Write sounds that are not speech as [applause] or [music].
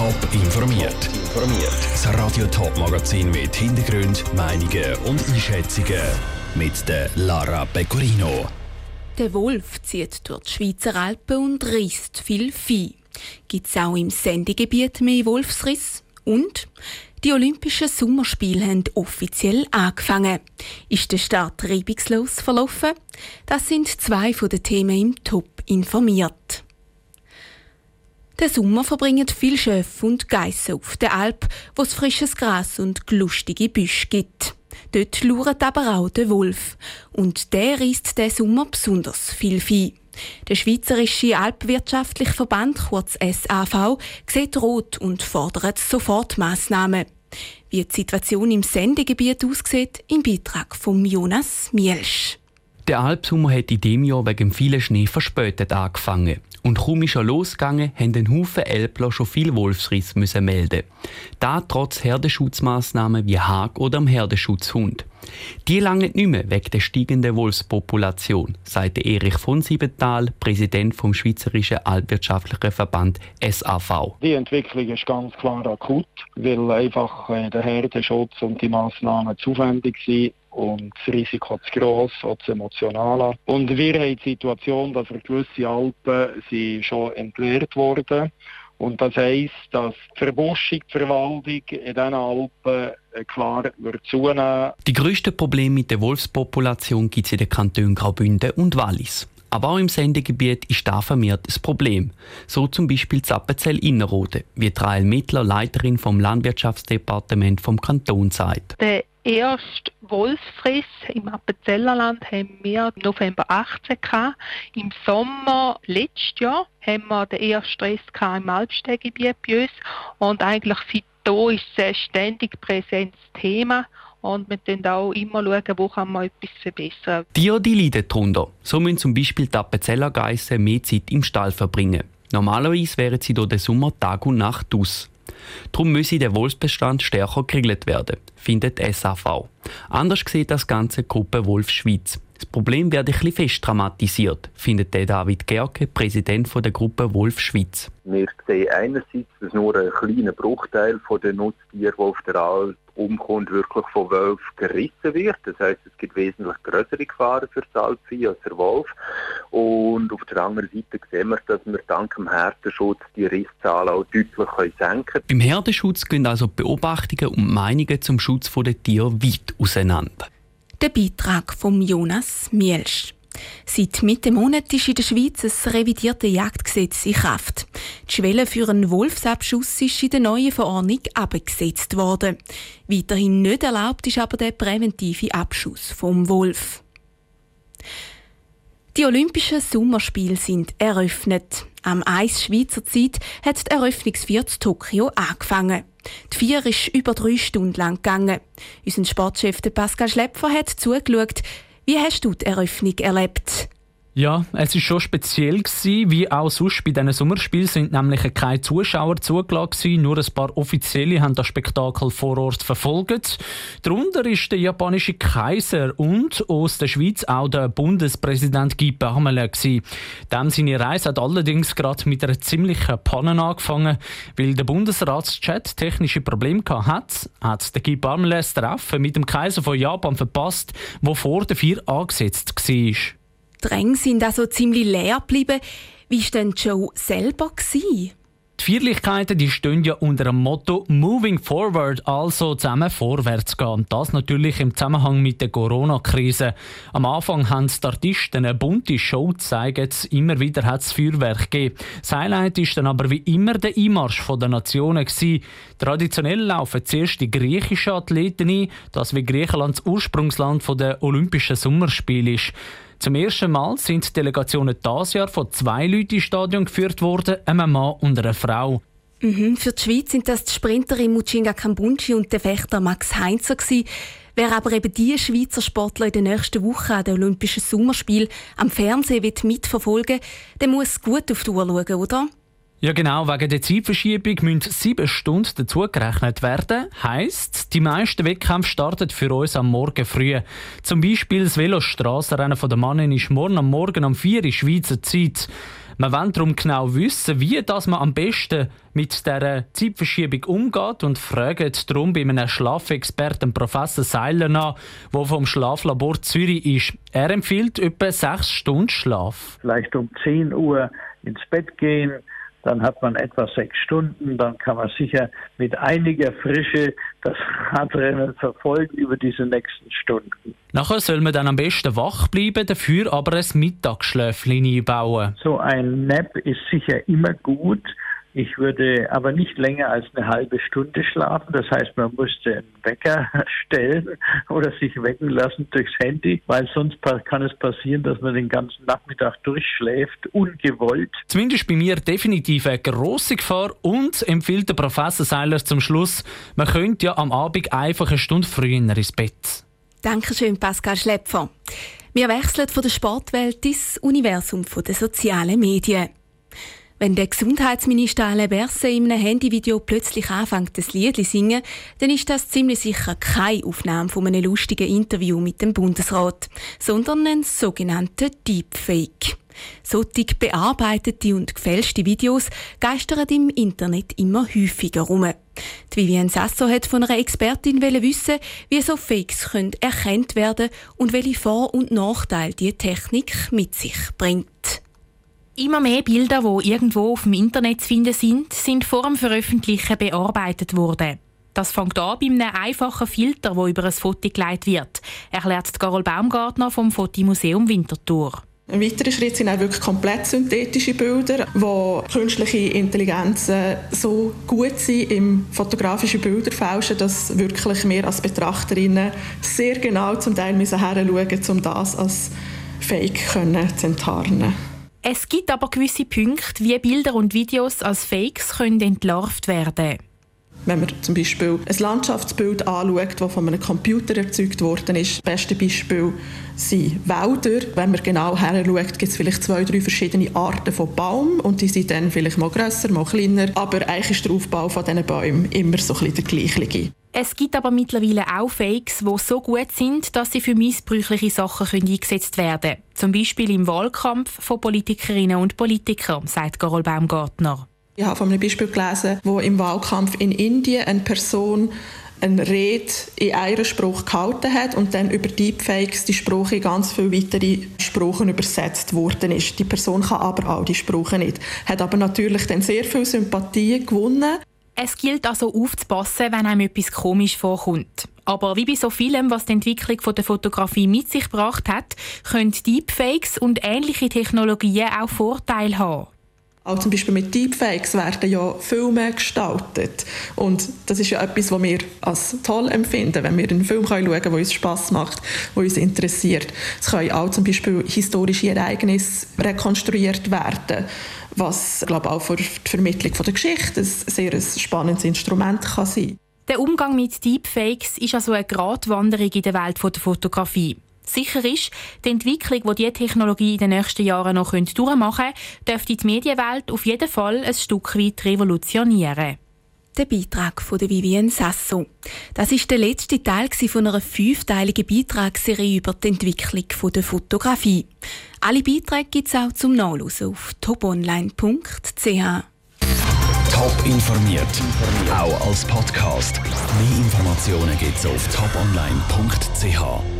Top informiert. Informiert. Das Radio Top Magazin mit Hintergrund, Meinungen und Einschätzungen mit der Lara Pecorino. Der Wolf zieht durch die Schweizer Alpen und risst viel Vieh. Gibt es auch im Sendegebiet mehr Wolfsriss? Und die Olympischen Sommerspiele haben offiziell angefangen. Ist der Start reibungslos verlaufen? Das sind zwei von den Themen im Top informiert. Den Sommer verbringen viele Schöffe und Geissen auf der Alp, wo es frisches Gras und lustige Büsche gibt. Dort lauert aber auch der Wolf. Und der reisst diesen Sommer besonders viel Vieh. Der Schweizerische Alpwirtschaftliche Verband, kurz SAV, sieht rot und fordert Sofortmaßnahmen. Wie die Situation im Sendegebiet aussieht, im Beitrag von Jonas Mielsch. Der Alpsommer hat in diesem Jahr wegen vielen Schnee verspätet angefangen. Und kaum ist er losgegangen, haben ein Haufen Elbler schon viel Wolfsriss müssen melden. Da trotz Herdenschutzmaßnahmen wie Hag oder am Herdenschutzhund. Die langen nicht mehr wegen der steigenden Wolfspopulation, sagte Erich von Siebenthal, Präsident vom Schweizerischen Altwirtschaftlichen Verband SAV. Die Entwicklung ist ganz klar akut, weil einfach äh, der Herdenschutz und die Maßnahmen zu aufwendig sind und das Risiko zu gross, auch zu emotional. Und wir haben die Situation, dass wir gewisse Alpen sind schon entleert wurden und das heisst, dass die Verbuschung, die Verwaldung in diesen Alpen äh, klar wird zunehmen. Die grössten Probleme mit der Wolfspopulation gibt es in den Kantonen Graubünden und Wallis. Aber auch im Sendegebiet ist da vermehrt ein Problem. So zum Beispiel Zappenzell Innerrhoden, wie Trail Mittler, Leiterin vom Landwirtschaftsdepartement vom Kanton sagt. Der erste Wolfsfriss im Appenzellerland haben wir im November 18 gehabt. Im Sommer letztes Jahr haben wir den ersten Stress im Alpsteingebiet bei uns und eigentlich seitdem ist es ständig präsentes Thema und wir schauen auch immer, schauen, wo kann man etwas verbessern. Tiere die leiden darunter. So müssen zum Beispiel die Appenzellergeissen mehr Zeit im Stall verbringen. Normalerweise wären sie durch den Sommer Tag und Nacht aus. Darum müsse der Wolfsbestand stärker geregelt werden, findet SAV. Anders sieht das ganze Gruppe Wolf Schweiz. Das Problem werde ein bisschen fest dramatisiert, findet David Gerke, Präsident der Gruppe Wolf Schweiz. Wir sehen einerseits, dass nur ein kleiner Bruchteil der Nutztiere, die auf der Alp umkommt, wirklich von Wolf gerissen wird. Das heißt, es gibt wesentlich größere Gefahren für das Alpvieh als der Wolf. Und auf der anderen Seite sehen wir, dass wir dank dem Herdenschutz die Risszahl auch deutlich senken können. Beim Herdenschutz gehen also Beobachtungen und Meinungen zum Schutz der Tiere weit auseinander. Der Beitrag von Jonas Mielsch. Seit Mitte Monat ist in der Schweiz ein revidiertes Jagdgesetz in Kraft. Die Schwelle für einen Wolfsabschuss ist in der neuen Verordnung abgesetzt worden. Weiterhin nicht erlaubt ist aber der präventive Abschuss vom Wolf. Die Olympischen Sommerspiele sind eröffnet. Am Eis Schweizer Zeit hat die Eröffnungsfeier Tokio angefangen. Die Vier ist über drei Stunden lang gegangen. Unser Sportchef Pascal Schlepfer hat zugeschaut, wie hast du die Eröffnung erlebt? Ja, es ist schon speziell gewesen, wie auch sonst bei diesen Sommerspielen sind nämlich keine Zuschauer zugelassen nur ein paar Offizielle haben das Spektakel vor Ort verfolgt. Darunter ist der japanische Kaiser und aus der Schweiz auch der Bundespräsident Guy Parmelin gewesen. Dem seine Reise hat allerdings gerade mit einer ziemlichen Panne angefangen, weil der Bundesratschat technische Probleme hat, hat der Guy Parmelin das Treffen mit dem Kaiser von Japan verpasst, wo vor der vier angesetzt war. Die Ränge sind also ziemlich leer geblieben. Wie war denn die Show selber? Gewesen? Die Feierlichkeiten die stehen ja unter dem Motto Moving Forward, also zusammen vorwärts gehen. Das natürlich im Zusammenhang mit der Corona-Krise. Am Anfang haben die Artisten eine bunte Show gezeigt, immer wieder hat es Feuerwerk gegeben. Das Highlight ist dann aber wie immer der Einmarsch der Nationen. Gewesen. Traditionell laufen zuerst die griechischen Athleten ein, das wie Griechenland das Ursprungsland der Olympischen Sommerspiele ist. Zum ersten Mal sind Delegationen dieses Jahr von zwei Leuten ins Stadion geführt worden, einem Mann und einer Frau. Mhm, für die Schweiz sind das die Sprinterin Muchinga Kambunchi und der Fechter Max Heinzer gewesen. Wer aber eben die Schweizer Sportler in der nächsten Woche an den Olympischen Sommerspielen am Fernsehen mitverfolgen der muss gut auf die Uhr schauen, oder? Ja genau, wegen der Zeitverschiebung müssen sieben Stunden dazugerechnet werden. Heißt, die meisten Wettkämpfe starten für uns am Morgen früh. Zum Beispiel das Velostrassenrennen der Mannen ist morgen am Morgen um 4 Uhr Schweizer Zeit. Wir wollen darum genau wissen, wie das man am besten mit dieser Zeitverschiebung umgeht und fragen darum bei einem Schlafexperten Professor Seiler nach, der vom Schlaflabor Zürich ist. Er empfiehlt etwa sechs Stunden Schlaf. Vielleicht um 10 Uhr ins Bett gehen, dann hat man etwa sechs Stunden, dann kann man sicher mit einiger Frische das Radrennen verfolgen über diese nächsten Stunden. Nachher soll man dann am besten wach bleiben, dafür aber ein Mittagsschläfchen einbauen. So ein Nap ist sicher immer gut. Ich würde aber nicht länger als eine halbe Stunde schlafen. Das heißt, man müsste einen Wecker [laughs] stellen oder sich wecken lassen durchs Handy, weil sonst kann es passieren, dass man den ganzen Nachmittag durchschläft, ungewollt. Zumindest bei mir definitiv eine grosse Gefahr und empfiehlt der Professor Seiler zum Schluss, man könnte ja am Abend einfach eine Stunde früher ins Bett. Dankeschön, Pascal Schlepfer. Wir wechseln von der Sportwelt ins Universum der sozialen Medien. Wenn der Gesundheitsminister Alain Berset in einem Handyvideo plötzlich anfängt, das Lied zu singen, dann ist das ziemlich sicher keine Aufnahme von einem lustigen Interview mit dem Bundesrat, sondern ein sogenannter Deepfake. Solche bearbeitete und gefälschte Videos geistern im Internet immer häufiger rum. Die Vivian Sasso hat von einer Expertin wissen, wie so Fakes können erkannt werden und welche Vor- und Nachteile die Technik mit sich bringt. Immer mehr Bilder, die irgendwo auf dem Internet zu finden sind, sind vor dem Veröffentlichen bearbeitet worden. Das fängt an bei einem einfachen Filter, wo über ein Foto gelegt wird, erklärt Carol Baumgartner vom Fotomuseum Winterthur. Ein weiterer Schritt sind auch wirklich komplett synthetische Bilder, wo künstliche Intelligenzen so gut sind im fotografischen Bilderfälschen, dass wirklich wir als Betrachterinnen sehr genau zum Teil müssen um das als Fake können zu enttarnen. Es gibt aber gewisse Punkte, wie Bilder und Videos als Fakes können entlarvt werden. Wenn man zum Beispiel ein Landschaftsbild anschaut, das von einem Computer erzeugt worden ist, das beste Beispiel sind Wälder. Wenn man genau her schaut, gibt es vielleicht zwei, drei verschiedene Arten von Baum und die sind dann vielleicht mal grösser, mal kleiner. Aber eigentlich ist der Aufbau von diesen Bäumen immer so ein bisschen der gleiche. Es gibt aber mittlerweile auch Fakes, die so gut sind, dass sie für missbräuchliche Sachen eingesetzt werden können. Zum Beispiel im Wahlkampf von Politikerinnen und Politikern, sagt Carol Baumgartner. Ich habe von einem Beispiel gelesen, wo im Wahlkampf in Indien eine Person eine Rede in einem Spruch gehalten hat und dann über Deepfakes die Sprache in ganz viele weitere Sprachen übersetzt worden ist. Die Person kann aber all die Sprachen nicht. Hat aber natürlich dann sehr viel Sympathie gewonnen. Es gilt also aufzupassen, wenn einem etwas komisch vorkommt. Aber wie bei so vielem, was die Entwicklung der Fotografie mit sich gebracht hat, können Deepfakes und ähnliche Technologien auch Vorteile haben. Auch zum Beispiel mit Deepfakes werden ja Filme gestaltet. Und das ist ja etwas, was wir als toll empfinden, wenn wir einen Film schauen können, der uns Spass macht, der uns interessiert. Es können auch zum Beispiel historische Ereignisse rekonstruiert werden, was glaube auch für die Vermittlung der Geschichte ein sehr spannendes Instrument kann sein Der Umgang mit Deepfakes ist also eine Gratwanderung in der Welt der Fotografie. Sicher ist, die Entwicklung, die diese Technologie in den nächsten Jahren noch durchmachen könnte, dürfte die Medienwelt auf jeden Fall ein Stück weit revolutionieren. Der Beitrag von Vivienne Sasso. Das ist der letzte Teil von einer fünfteiligen Beitragsserie über die Entwicklung der Fotografie. Alle Beiträge gibt es auch zum Nachlesen auf toponline.ch. Top informiert, auch als Podcast. Mehr Informationen gibt es auf toponline.ch.